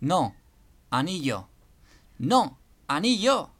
No, anillo. No, anillo.